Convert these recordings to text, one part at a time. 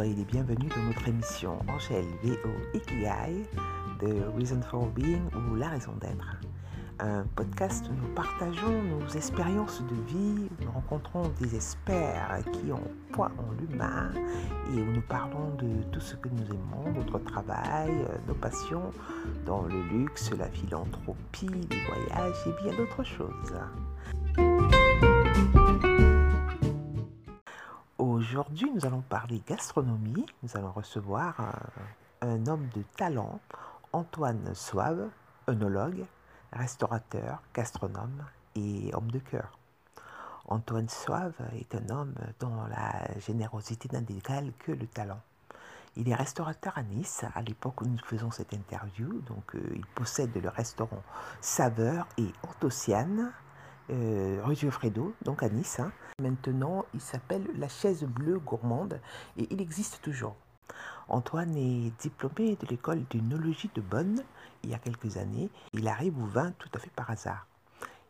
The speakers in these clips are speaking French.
soyez les bienvenus dans notre émission Angèle VO Ikigai, The Reason for Being ou La raison d'être. Un podcast où nous partageons nos expériences de vie, nous rencontrons des experts qui ont poids en l'humain et où nous parlons de tout ce que nous aimons, notre travail, nos passions dans le luxe, la philanthropie, les voyages et bien d'autres choses. Aujourd'hui, nous allons parler gastronomie. Nous allons recevoir un, un homme de talent, Antoine Soave, œnologue, restaurateur, gastronome et homme de cœur. Antoine Soave est un homme dont la générosité n'a d'égal que le talent. Il est restaurateur à Nice à l'époque où nous faisons cette interview. Donc, euh, il possède le restaurant Saveur et Antociane euh, rue Geoffredo, donc à Nice. Hein. Maintenant, il s'appelle La Chaise Bleue Gourmande et il existe toujours. Antoine est diplômé de l'école d'unologie de Bonn il y a quelques années. Il arrive au vin tout à fait par hasard.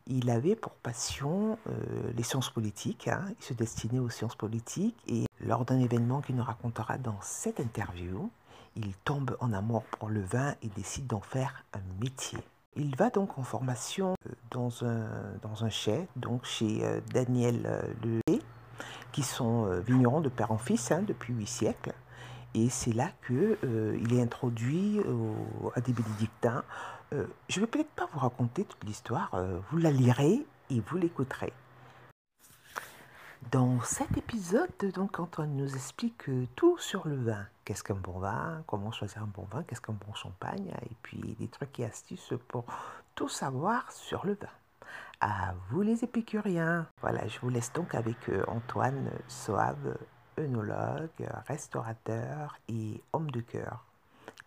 Il avait pour passion euh, les sciences politiques, hein. il se destinait aux sciences politiques et lors d'un événement qu'il nous racontera dans cette interview, il tombe en amour pour le vin et décide d'en faire un métier. Il va donc en formation euh, dans un, dans donc chez euh, Daniel euh, Lelay, qui sont vignerons de père en fils hein, depuis huit siècles. Et c'est là qu'il il est introduit à des bénédictins. je ne vais peut-être pas vous raconter toute l'histoire, vous la lirez et vous l'écouterez. Dans cet épisode, donc, Antoine nous explique tout sur le vin. Qu'est-ce qu'un bon vin? Comment choisir un bon vin? Qu'est-ce qu'un bon champagne? Et puis des trucs et astuces pour tout savoir sur le vin. À vous les épicuriens Voilà, je vous laisse donc avec euh, Antoine Soave, œnologue, restaurateur et homme de cœur,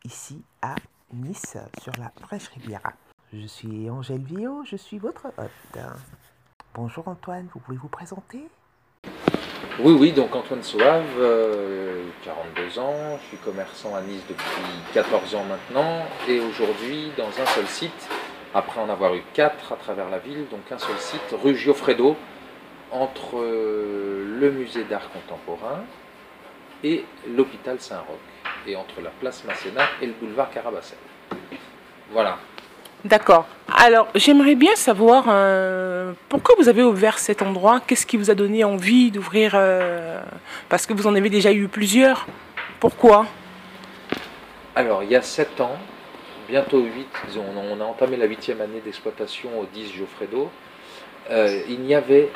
ici à Nice, sur la Fraîche Riviera. Je suis Angèle Vio, je suis votre hôte. Bonjour Antoine, vous pouvez vous présenter? Oui, oui, donc Antoine 42 euh, ans, je suis commerçant à Nice depuis 14 ans maintenant, et aujourd'hui dans un seul site, après en avoir eu quatre à travers la ville, donc un seul site, rue Giofredo, entre euh, le musée d'art contemporain et l'hôpital Saint-Roch, et entre la place Masséna et le boulevard Carabassel. Voilà, D'accord. Alors, j'aimerais bien savoir euh, pourquoi vous avez ouvert cet endroit? Qu'est-ce qui vous a donné envie d'ouvrir euh, Parce que vous en avez déjà eu plusieurs? Pourquoi? Alors, il y a sept ans, bientôt huit, on a entamé la huitième année d'exploitation au 10 Geoffredo. Euh, il n'y avait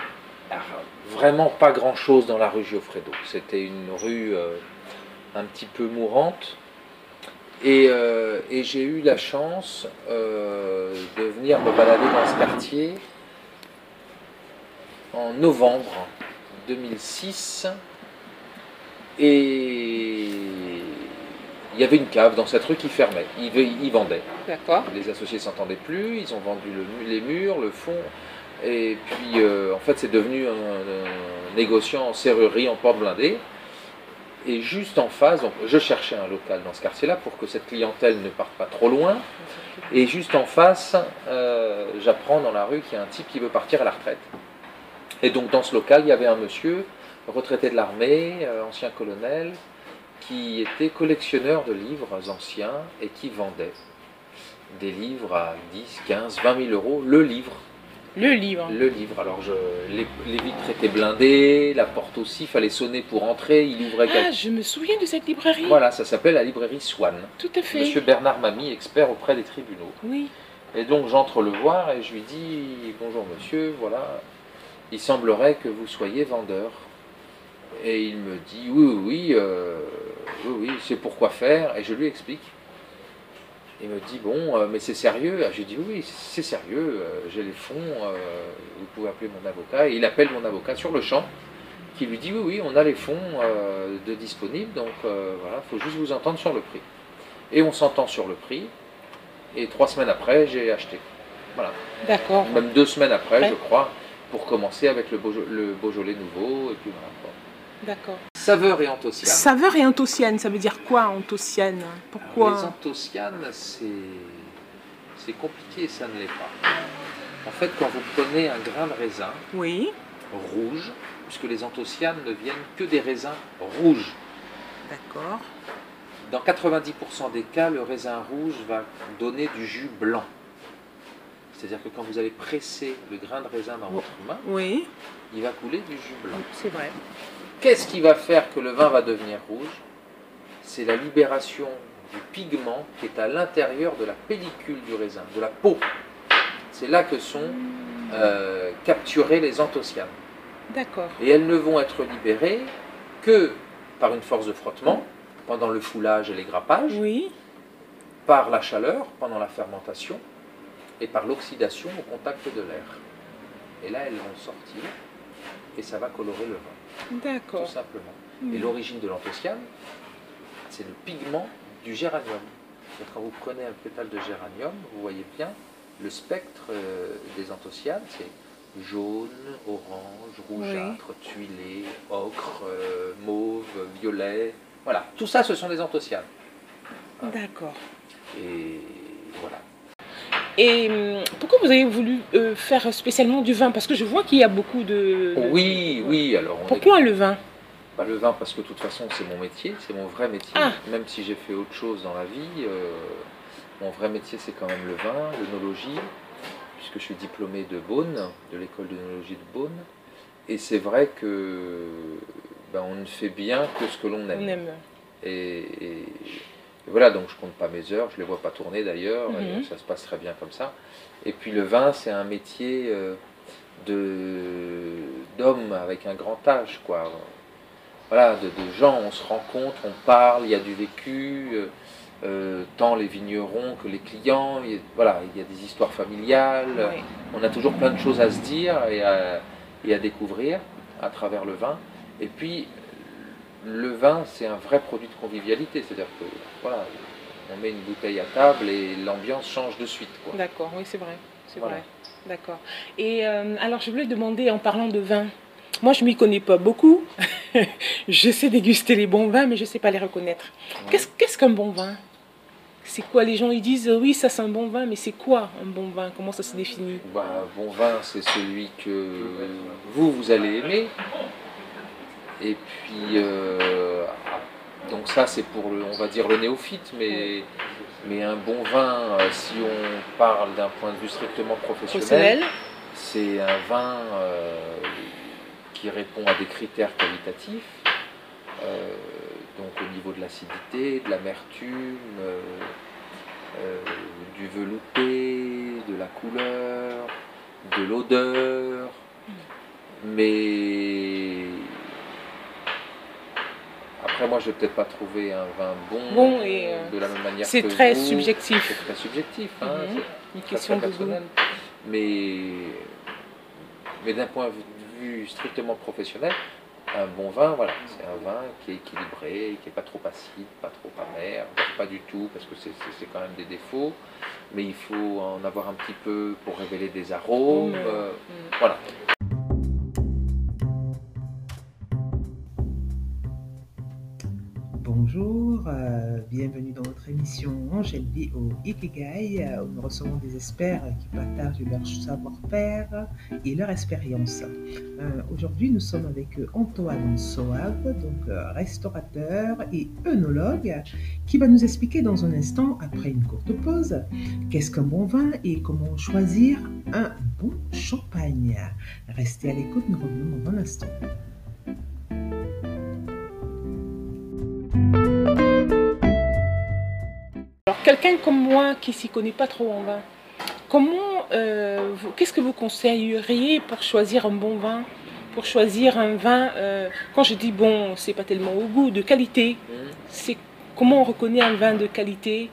vraiment pas grand-chose dans la rue Geoffredo. C'était une rue un petit peu mourante euh, et, j'ai eu la chance euh, de venir me balader dans ce quartier en novembre 2006. Et il y avait une cave dans cette rue qui fermait. Ils, vendaient. D'accord. Les associés s'entendaient plus, ils ont vendu les murs, le fond. Et puis, euh, en fait, c'est devenu un, un, négociant en serrurerie, en porte blindée. Et juste en face, je cherchais un local dans ce quartier-là pour que cette clientèle ne parte pas trop loin. Et juste en face, euh, j'apprends dans la rue qu'il y a un type qui veut partir à la retraite. Et donc dans ce local, il y avait un monsieur retraité de l'armée, euh, ancien colonel, qui était collectionneur de livres anciens et qui vendait des livres à 10, 15, 20 000 euros le livre. Le livre. Le livre. Alors, je, les, vitres étaient blindées, la porte aussi, il fallait sonner pour entrer, il ouvrait... Ah, je me souviens de cette librairie. Voilà, ça s'appelle la librairie Swan. Tout à fait. Monsieur Bernard Mamie, expert auprès des tribunaux. Oui. Et donc, j'entre le voir et je lui dis, bonjour monsieur, voilà, il semblerait que vous soyez vendeur. Et il me dit, oui, oui, oui, euh, oui, oui, c'est pourquoi faire. Et je lui explique. Il me dit, bon, euh, mais c'est sérieux ah, J'ai dit, oui, c'est sérieux, euh, j'ai les fonds, euh, vous pouvez appeler mon avocat. Et il appelle mon avocat sur le champ, qui lui dit, oui, oui, on a les fonds de disponibles, donc voilà, il faut juste vous entendre sur le prix. Et on s'entend sur le prix, et trois semaines après, j'ai acheté. Voilà. D'accord. Même deux semaines après, je crois, pour commencer avec le, le Beaujolais nouveau, et puis voilà. D'accord. Saveur et antociane. Saveur et antociane, ça veut dire quoi antociane? Pourquoi? Les antocianes, c'est compliqué, ça ne l'est pas. En fait, quand vous prenez un grain de raisin oui. rouge, puisque les antocianes ne viennent que des raisins rouges, D'accord. Dans 90% des cas, le raisin rouge va donner du jus blanc. C'est-à-dire que quand vous allez presser le grain de raisin dans votre main, Oui, il va couler du jus blanc. c'est vrai. Qu'est-ce qui va faire que le vin va devenir rouge? C'est la libération du pigment qui est à l'intérieur de la pellicule du raisin, de la peau. C'est là que sont euh, capturées les anthocyanes. D'accord. Et elles ne vont être libérées que par une force de frottement, pendant le foulage et les grappages, Oui, par la chaleur, pendant la fermentation, et par l'oxydation au contact de l'air. Et là, elles vont sortir, et ça va colorer le vin, tout d'accord. simplement. Hmm. Et l'origine de l'anthocyane, c'est le pigment du géranium. Donc, quand vous prenez un pétale de géranium, vous voyez bien le spectre euh, des anthocyanes, c'est jaune, orange, rougeâtre, tuilé, ocre, euh, mauve, violet. Voilà, tout ça, ce sont des anthocyanes. D'accord. Et voilà. Et hum, pourquoi vous avez voulu euh, faire spécialement du vin? Parce que je vois qu'il y a beaucoup de... Oui, oui, alors on est- Pourquoi le vin? Bah, le vin, parce que de toute façon, c'est mon métier, c'est mon vrai métier. Ah. Même si j'ai fait autre chose dans la vie, euh, mon vrai métier, c'est quand même le vin, l'œnologie, puisque je suis diplômé de Beaune, de l'école d'œnologie de Beaune. Et c'est vrai que ben, on ne fait bien que ce que l'on aime. Aime. Et, et- et voilà, donc je compte pas mes heures, je les vois pas tourner d'ailleurs, Mhm. ça se passe très bien comme ça. Et puis le vin, c'est un métier euh, de d'homme avec un grand âge, quoi. Voilà, de, de gens, on se rencontre, on parle, il y a du vécu, euh, euh, tant les vignerons que les clients, il y a- voilà, il y a des histoires familiales, Oui. on a toujours plein de choses à se dire et à, et à découvrir à travers le vin. Et puis, le vin, c'est un vrai produit de convivialité. C'est-à-dire que, voilà, on met une bouteille à table et l'ambiance change de suite. D'accord, oui, c'est vrai. C'est Voilà. vrai. D'accord. Et euh, alors, je voulais demander, en parlant de vin, moi, je m'y connais pas beaucoup. je sais déguster les bons vins, mais je sais pas les reconnaître. Qu'est-ce qu'est-ce qu'un bon vin? C'est quoi? Les gens, ils disent, oui, ça, c'est un bon vin, mais c'est quoi un bon vin? Comment ça se définit? Bah, un bon vin, c'est celui que vous, vous allez aimer. Et puis, euh, ah, donc ça, c'est pour, le, on va dire, le néophyte, mais, mais un bon vin, euh, si on parle d'un point de vue strictement professionnel, c'est un vin euh, qui répond à des critères qualitatifs, euh, donc au niveau de l'acidité, de l'amertume, euh, euh, du velouté, de la couleur, de l'odeur, mais après moi je vais peut-être pas trouver un vin bon, Bon et, euh, de la même manière C'est que très vous. subjectif. C'est très subjectif, hein, Mhm. c'est Une très, question très de. Mais, mais d'un point de vue strictement professionnel, un bon vin, voilà, c'est un vin qui est équilibré, qui n'est pas trop acide, pas trop amer, pas du tout, parce que c'est c'est- c'est quand même des défauts, mais il faut en avoir un petit peu pour révéler des arômes. Mm. euh, Mm. voilà. Bienvenue dans notre émission Angèle au Ikigai, où nous recevons des experts qui partagent leur savoir-faire et leur expérience. Euh, Aujourd'hui, nous sommes avec Antoine Soave, donc euh, restaurateur et œnologue, qui va nous expliquer dans un instant, après une courte pause, qu'est-ce qu'un bon vin et comment choisir un bon champagne. Restez à l'écoute, nous revenons dans un instant. Quelqu'un comme moi qui s'y connaît pas trop en vin, comment, euh, qu'est-ce que vous conseilleriez pour choisir un bon vin Pour choisir un vin, euh, quand je dis bon, c'est pas tellement au goût, de qualité, Mm. c'est comment on reconnaît un vin de qualité?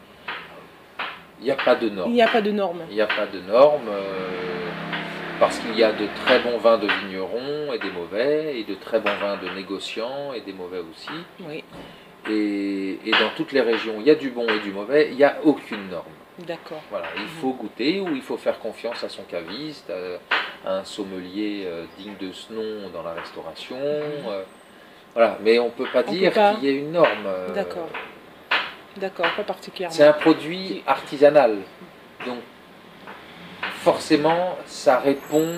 Il n'y a pas de Il normes. n'y a pas de normes. Il n'y a pas de normes euh, parce qu'il y a de très bons vins de vignerons et des mauvais, et de très bons vins de négociants et des mauvais aussi. Oui, Et, et dans toutes les régions, il y a du bon et du mauvais, il n'y a aucune norme. d'accord. Voilà, il faut goûter ou il faut faire confiance à son caviste, à, un sommelier euh, digne de ce nom dans la restauration. euh, voilà, mais on ne peut pas On dire pas. qu'il y ait une norme. euh, D'accord. D'accord, pas particulièrement. C'est un produit artisanal. Donc, forcément, ça répond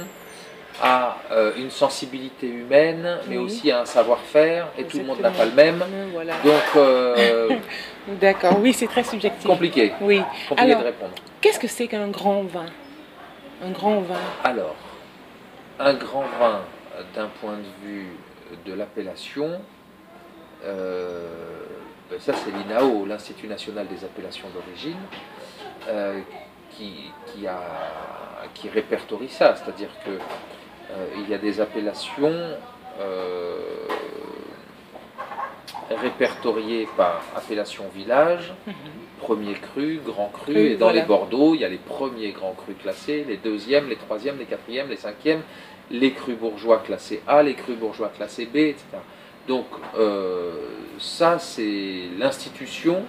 a euh, une sensibilité humaine, mais Oui. aussi un savoir-faire, et tout le monde n'a pas le même. Voilà. Donc, euh, D'accord, oui, c'est très subjectif. compliqué, Oui. compliqué Alors- de répondre. Qu'est-ce que c'est qu'un grand vin? Un grand vin. Alors, un grand vin, euh, d'un point de vue de l'appellation, euh, ben ça c'est l'INAO, l'Institut national des appellations d'origine, euh, qui, qui, a, qui répertorie ça. C'est-à-dire que euh, il y a des appellations euh, répertoriées par appellation village, Mhm. premier cru, grand cru, et dans voilà. les Bordeaux, il y a les premiers grands crus classés, les deuxièmes, les troisièmes, les quatrièmes, les cinquièmes, les crus bourgeois classés A, les crus bourgeois classés B, etc. Donc euh, ça, c'est l'institution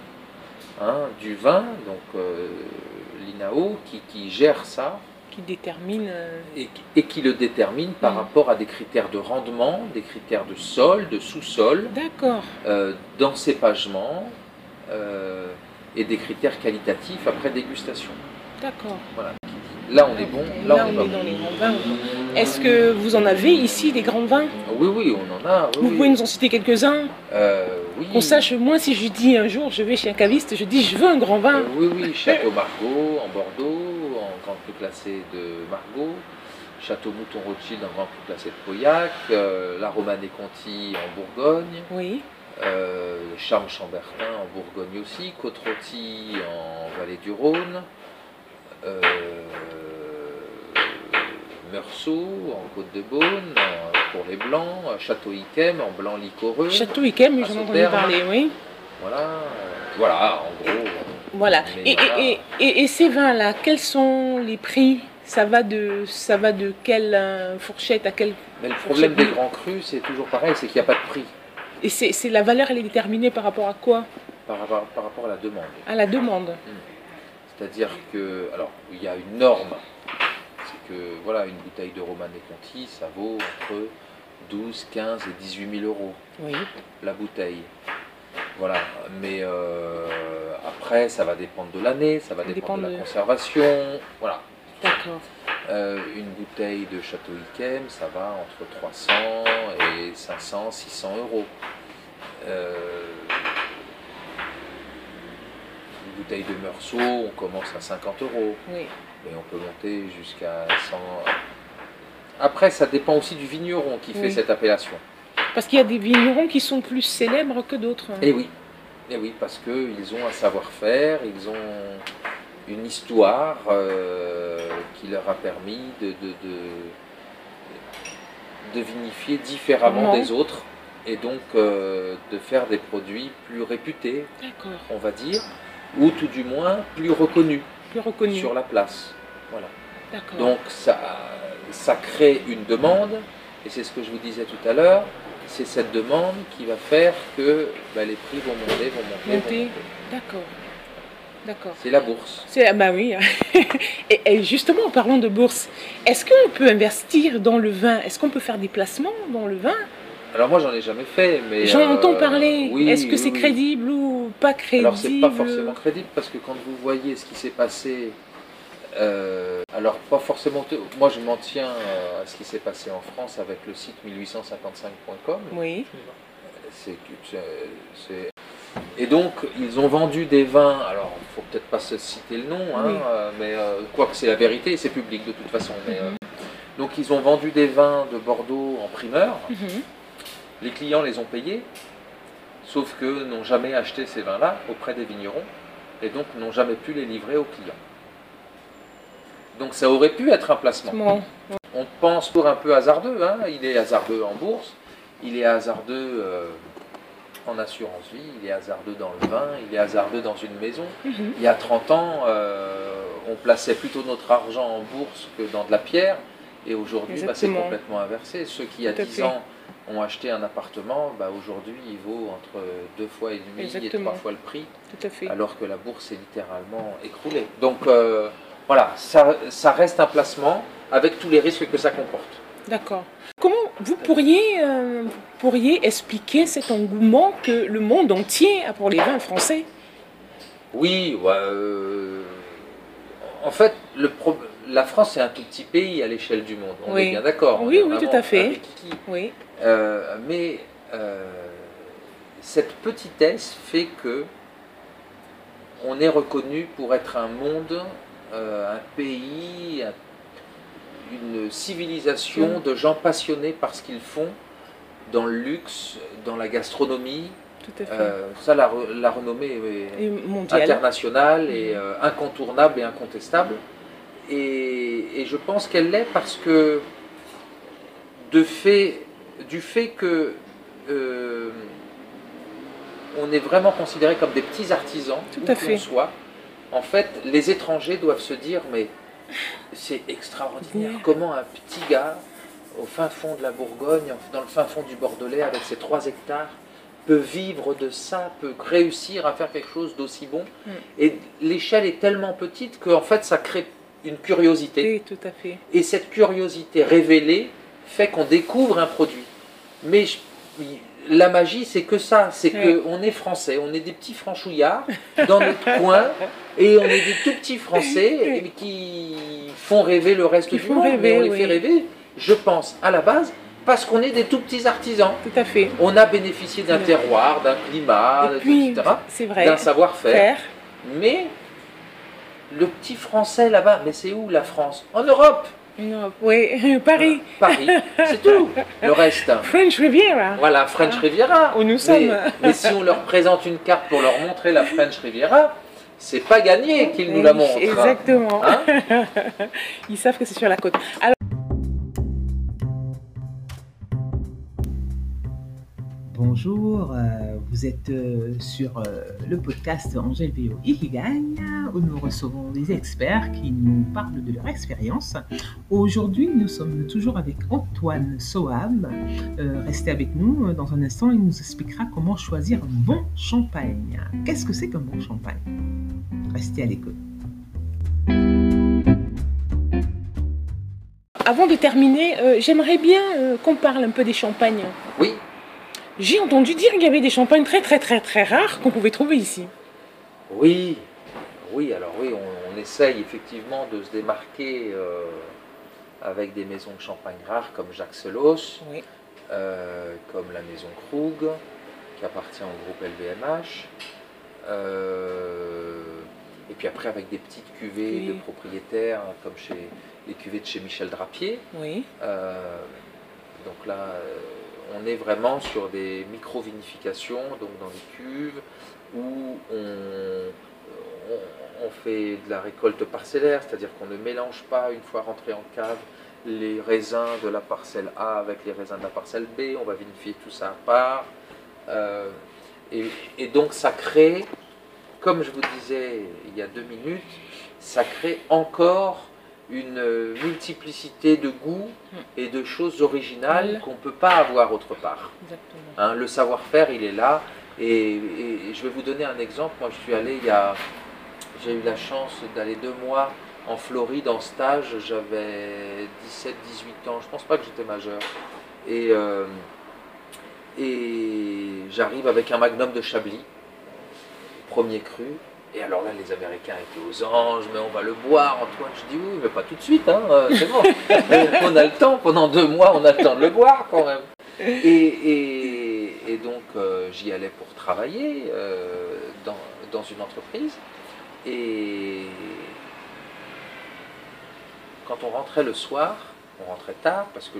hein, du vin, donc euh, l'INAO, qui, qui gère ça Qui détermine. euh, et, et qui le détermine par Mhm. rapport à des critères de rendement, des critères de sol, de sous-sol, D'accord. euh, d'encépagement euh, et des critères qualitatifs après dégustation. D'accord. Là, on est bon, là, on est pas dans bon. les grands vins. Est-ce que vous en avez ici des grands vins? Oui, oui, on en a. Oui, Vous oui. pouvez nous en citer quelques-uns? Euh, oui. Qu'on sache, moi, si je dis un jour, je vais chez un caviste, je dis, je veux un grand vin. Euh, oui, oui, Château Margaux en Bordeaux, grand cru classé de Margaux. Château Mouton Rothschild en grand cru classé de Pauillac. euh, la Romanée Conti en Bourgogne. Oui. Euh, Charme Chambertin en Bourgogne aussi, Côte-Rôtie en vallée du Rhône, euh, Meursault en Côte-de-Beaune en- pour les blancs, Château Yquem en blanc liquoreux. Château Yquem, j'en ai entendu parler, oui. Voilà, voilà, en gros. Voilà. Et, voilà. et, et, et ces vins-là, quels sont les prix? Ça va, de, ça va de quelle euh, fourchette à quelle... Mais le problème des grands crus, c'est toujours pareil, c'est qu'il n'y a pas de prix Et c'est la valeur, elle est déterminée par rapport à quoi? Par rapport, par rapport à la demande. À la demande. C'est-à-dire que, alors, il y a une norme, c'est que, voilà, une bouteille de Romanée Conti, ça vaut entre 12, 15 et 18 000 euros, Oui. la bouteille. Voilà, mais euh, après, ça va dépendre de l'année, ça va Ça dépendre de la de- conservation, voilà. D'accord. Euh, une bouteille de Château Yquem, ça va entre 300 et 500, 600 euros. Euh, une bouteille de Meursault, on commence à 50 euros, Oui. mais on peut monter jusqu'à 100. Après, ça dépend aussi du vigneron qui fait cette appellation. Parce qu'il y a des vignerons qui sont plus célèbres que d'autres. Et oui, et oui, parce qu'ils ont un savoir-faire, ils ont une histoire euh, qui leur a permis de, de, de, de vinifier différemment des autres et donc euh, de faire des produits plus réputés, on va dire, ou tout du moins plus reconnus Plus reconnu. sur la place. Voilà. Donc ça, ça crée une demande, et c'est ce que je vous disais tout à l'heure, c'est cette demande qui va faire que bah, les prix vont monter, vont monter, Monter. D'accord. D'accord. C'est la bourse. C'est, ah bah oui. et, et justement, en parlant de bourse, est-ce qu'on peut investir dans le vin? Est-ce qu'on peut faire des placements dans le vin? Alors moi j'en ai jamais fait, mais... J'en euh, entends parler. oui, est-ce que oui, c'est oui. crédible ou pas crédible Alors c'est pas forcément crédible parce que quand vous voyez ce qui s'est passé, euh, alors pas forcément, moi je m'en tiens euh, à ce qui s'est passé en France avec le site 1855.com. Oui. C'est, c'est- c'est- Et donc, ils ont vendu des vins, alors il faut peut-être pas se citer le nom, hein, Oui. euh, mais euh, quoique c'est la vérité, c'est public de toute façon. mais, euh, Mhm. donc, ils ont vendu des vins de Bordeaux en primeur, Mhm. les clients les ont payés, sauf que n'ont jamais acheté ces vins-là auprès des vignerons, et donc n'ont jamais pu les livrer aux clients. Donc, ça aurait pu être un placement. Bon. On pense pour un peu hasardeux, hein. il est hasardeux en bourse, il est hasardeux euh, en assurance vie, il est hasardeux dans le vin, il est hasardeux dans une maison. Mhm. Il y a 30 ans, euh, on plaçait plutôt notre argent en bourse que dans de la pierre, et aujourd'hui, bah, c'est complètement inversé. Ceux qui, il y a Tout à 10 fait. ans, ont acheté un appartement, bah, aujourd'hui, il vaut entre deux fois et demi et trois fois le prix Tout à fait. alors que la bourse est littéralement écroulée. Donc euh, voilà, ça, ça reste un placement avec tous les risques que ça comporte. D'accord. Comment vous pourriez, euh, pourriez expliquer cet engouement que le monde entier a pour les vins français? Oui, ouais, euh, en fait, le la France, c'est un tout petit pays à l'échelle du monde. On Oui. est bien d'accord. Oui, est oui, tout à fait. Oui, Euh, mais euh, cette petitesse fait que on est reconnu pour être un monde, euh, un pays, un- une civilisation de gens passionnés par ce qu'ils font dans le luxe, dans la gastronomie. tout à fait. Euh, ça, la, re- la renommée est, Et internationale et euh, incontournable et incontestable. Et, et je pense qu'elle l'est parce que de fait, du fait que euh, on est vraiment considéré comme des petits artisans, Tout où à fait. soit, en fait, les étrangers doivent se dire mais c'est extraordinaire comment un petit gars au fin fond de la Bourgogne, dans le fin fond du Bordelais, avec ses 3 hectares, peut vivre de ça, peut réussir à faire quelque chose d'aussi bon. Mm. Et l'échelle est tellement petite qu'en fait, ça crée une curiosité. Oui, tout à fait. Et cette curiosité révélée fait qu'on découvre un produit. Mais je- la magie, c'est que ça, c'est Ouais. qu'on est français, on est des petits franchouillards dans notre coin, et on est des tout petits français qui font rêver le reste Qui du monde. rêver, mais on les oui. fait rêver, je pense, à la base, parce qu'on est des tout petits artisans. Tout à fait. On a bénéficié d'un terroir, d'un climat, Et puis, etc., c'est vrai. d'un savoir-faire. Faire. Mais le petit français là-bas, mais c'est où la France? En Europe Non, Oui, Paris. Paris, c'est tout. Le reste, French Riviera. voilà, French Riviera. Où nous sommes. Mais, si on leur présente une carte pour leur montrer la French Riviera, c'est pas gagné qu'ils nous la montrent. Exactement. Hein Ils savent que c'est sur la côte. Alors, Bonjour, euh, vous êtes euh, sur euh, le podcast Angèle VO Ikigai où nous recevons des experts qui nous parlent de leur expérience. Aujourd'hui, nous sommes toujours avec Antoine Soham. Restez avec nous, dans un instant, il nous expliquera comment choisir un bon champagne. Qu'est-ce que c'est qu'un bon champagne? Restez à l'écoute. avant de terminer, euh, j'aimerais bien euh, qu'on parle un peu des champagnes. Oui, J'ai entendu dire qu'il y avait des champagnes très très très très rares qu'on pouvait trouver ici. oui, oui. Alors oui, on, on essaye effectivement de se démarquer euh, avec des maisons de champagne rares comme Jacques Selos, Oui. euh, comme la maison Krug, qui appartient au groupe LVMH. euh, et puis après avec des petites cuvées Oui. de propriétaires, comme chez les cuvées de chez Michel Drapier. Oui. Donc là, on est vraiment sur des micro-vinifications, donc dans des cuves, où on, fait de la récolte parcellaire, c'est-à-dire qu'on ne mélange pas, une fois rentré en cave, les raisins de la parcelle A avec les raisins de la parcelle B, on va vinifier tout ça à part. Euh, et donc ça crée, comme je vous disais il y a deux minutes, ça crée encore une multiplicité de goûts et de choses originales qu'on ne peut pas avoir autre part. Hein, le savoir-faire, il est là. Et, et je vais vous donner un exemple. Moi, je suis allé il y a. J'ai eu la chance d'aller deux mois en Floride en stage. J'avais 17-18 ans. Je pense pas que j'étais majeur. Et, euh, et j'arrive avec un magnum de Chablis, premier cru. Et alors là, les Américains étaient aux anges, mais on va le boire, Antoine. Je dis oui, mais pas tout de suite, hein, euh, c'est bon. on a le temps, pendant deux mois, on a le temps de le boire quand même. Et, et- et donc euh, j'y allais pour travailler euh, dans, dans une entreprise. Et quand on rentrait le soir, on rentrait tard parce que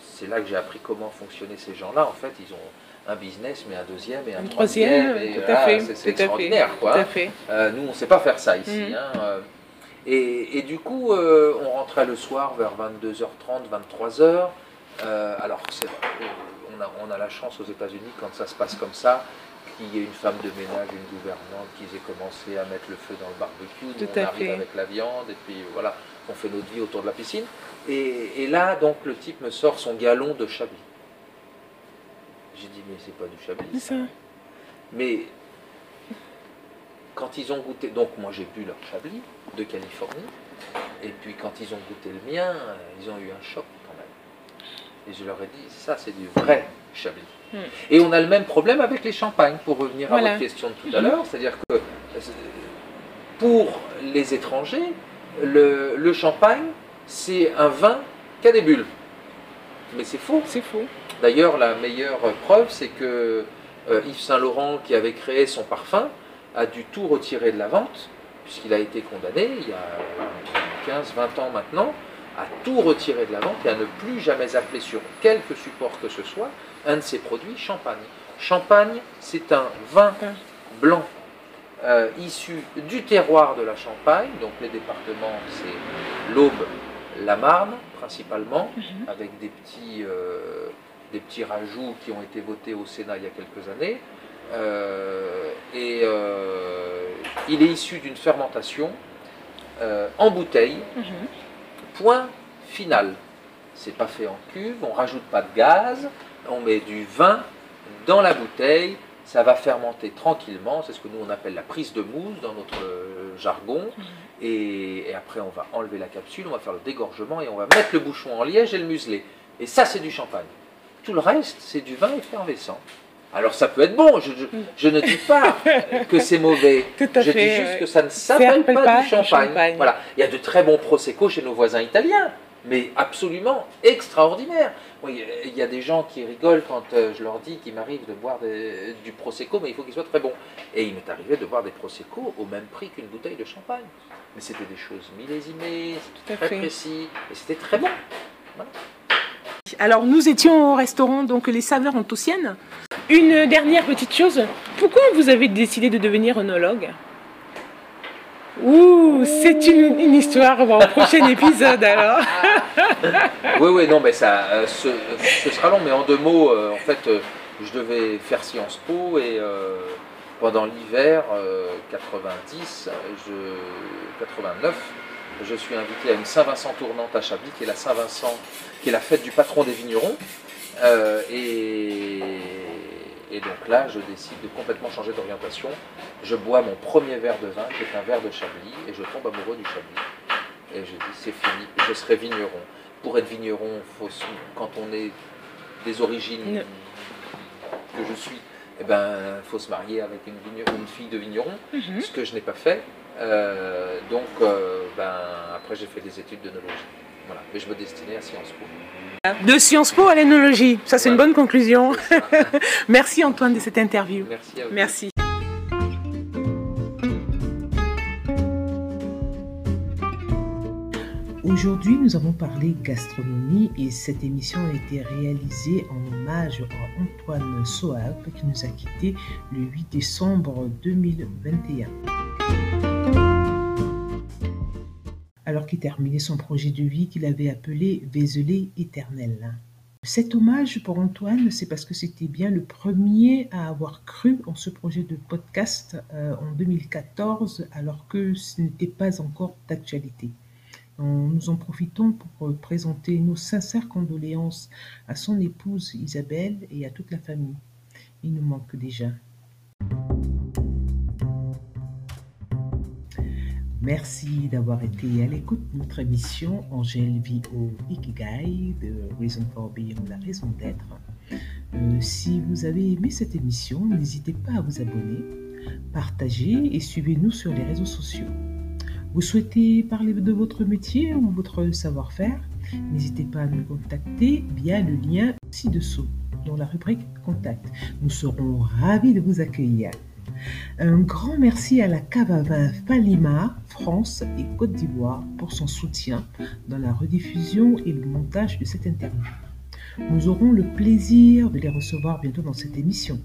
c'est là que j'ai appris comment fonctionnaient ces gens-là. En fait, ils ont un business, mais un deuxième et un, Un troisième, et tout à fait. C'est à fait, extraordinaire, quoi. Tout à fait. Euh, nous, on ne sait pas faire ça ici. Mhm. hein, euh. et, et du coup, euh, on rentrait le soir vers 22h30, 23h. Euh, alors, on, a, on a la chance aux États-Unis, quand ça se passe comme ça, qu'il y ait une femme de ménage, une gouvernante, qu'ils aient commencé à mettre le feu dans le barbecue. Tout on à arrive fait. avec la viande, et puis voilà, on fait notre vie autour de la piscine. Et, et là, donc, le type me sort son galon de Chablis. J'ai dit, mais c'est pas du Chablis. C'est ça. Mais quand ils ont goûté, donc moi j'ai bu leur Chablis de Californie, et puis quand ils ont goûté le mien, euh, ils ont eu un choc quand même. Et je leur ai dit, ça c'est du vrai Chablis. Hmm. Et on a le même problème avec les champagnes, pour revenir à votre question de tout à l'heure, c'est-à-dire que euh, pour les étrangers, le, le champagne, c'est un vin qui a des bulles. Mais c'est faux. C'est faux. D'ailleurs, la meilleure preuve, c'est que euh, Yves Saint-Laurent, qui avait créé son parfum, a dû tout retirer de la vente, puisqu'il a été condamné il y a 15-20 ans maintenant, à tout retirer de la vente et à ne plus jamais appeler sur quelque support que ce soit un de ses produits champagne. Champagne, c'est un vin blanc euh, issu du terroir de la Champagne, donc les départements, c'est l'Aube, la Marne principalement, Mhm. avec des petits, euh, des petits rajouts qui ont été votés au Sénat il y a quelques années. Euh, et euh, il est issu d'une fermentation euh, en bouteille, Mhm. point final. C'est pas fait en cuve, on rajoute pas de gaz, on met du vin dans la bouteille, ça va fermenter tranquillement, c'est ce que nous on appelle la prise de mousse dans notre jargon, et, et après on va enlever la capsule, on va faire le dégorgement et on va mettre le bouchon en liège et le museler. Et ça c'est du champagne. Tout le reste c'est du vin effervescent. Alors ça peut être bon, je, je- je ne dis pas que c'est mauvais, Tout à je fait. dis juste ouais. que ça ne s'appelle pas, pas du champagne. champagne. Voilà. Il y a de très bons prosecco chez nos voisins italiens, mais absolument extraordinaires. Il y a des gens qui rigolent quand euh, je leur dis qu'il m'arrive de boire des- du prosecco, mais il faut qu'il soit très bon. Et il m'est arrivé de boire des prosecco au même prix qu'une bouteille de champagne. Mais c'était des choses millésimées, à très fait. précis, et c'était très bon. Alors nous étions au restaurant donc les saveurs antociennes. Une dernière petite chose, pourquoi vous avez décidé de devenir œnologue Ouh, c'est une, une histoire pour un prochain épisode alors. Oui, oui, non, mais ça, euh, ce, ce sera long, mais en deux mots, euh, en fait, euh, je devais faire Sciences Po et pendant l'hiver euh, 90, je, 89, je suis invité à une Saint-Vincent tournante à Chablis, qui est la Saint-Vincent, qui est la fête du patron des vignerons. Euh, et, et donc là, je décide de complètement changer d'orientation. Je bois mon premier verre de vin, qui est un verre de Chablis, et je tombe amoureux du Chablis. Et je dis, c'est fini, je serai vigneron. Pour être vigneron, faut, quand on est des origines Ne- que je suis, eh ben, faut se marier avec une fille de vigneron, Mhm. ce que je n'ai pas fait. Euh, donc, euh, ben, après, j'ai fait des études d'œnologie. Voilà. Mais je me destinais à Sciences Po. De Sciences Po à l'énologie, ça c'est une bonne conclusion. Merci Antoine de cette interview. Merci à vous. Merci. Aujourd'hui, nous avons parlé gastronomie et cette émission a été réalisée en hommage à Antoine Soab qui nous a quittés le 8 décembre 2021. Alors qu'il terminait son projet de vie qu'il avait appelé Vézelay éternel. Cet hommage pour Antoine, c'est parce que c'était bien le premier à avoir cru en ce projet de podcast euh, en 2014 alors que ce n'était pas encore d'actualité. Nous en profitons pour euh, présenter nos sincères condoléances à son épouse Isabelle et à toute la famille. Il nous manque déjà. Merci d'avoir été à l'écoute de notre émission Angèle vit au Ikigai de Reason for Being, la raison d'être. Euh, si vous avez aimé cette émission, n'hésitez pas à vous abonner, partager et suivez-nous sur les réseaux sociaux. Vous souhaitez parler de votre métier ou votre savoir-faire N'hésitez pas à nous contacter via le lien ci-dessous dans la rubrique Contact. Nous serons ravis de vous accueillir. Un grand merci à la cave à vin Falima, France et Côte d'Ivoire pour son soutien dans la rediffusion et le montage de cette interview. Nous aurons le plaisir de les recevoir bientôt dans cette émission.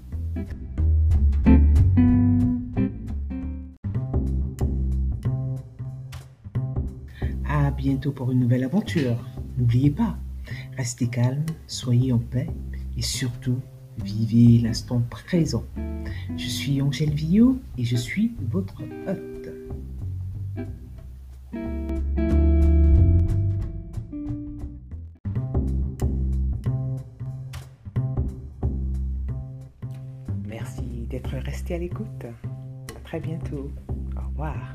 À bientôt pour une nouvelle aventure. N'oubliez pas, restez calme, soyez en paix et surtout, vivez l'instant présent. Je suis Angèle Villot et je suis votre hôte. Merci d'être resté à l'écoute. À très bientôt. Au revoir.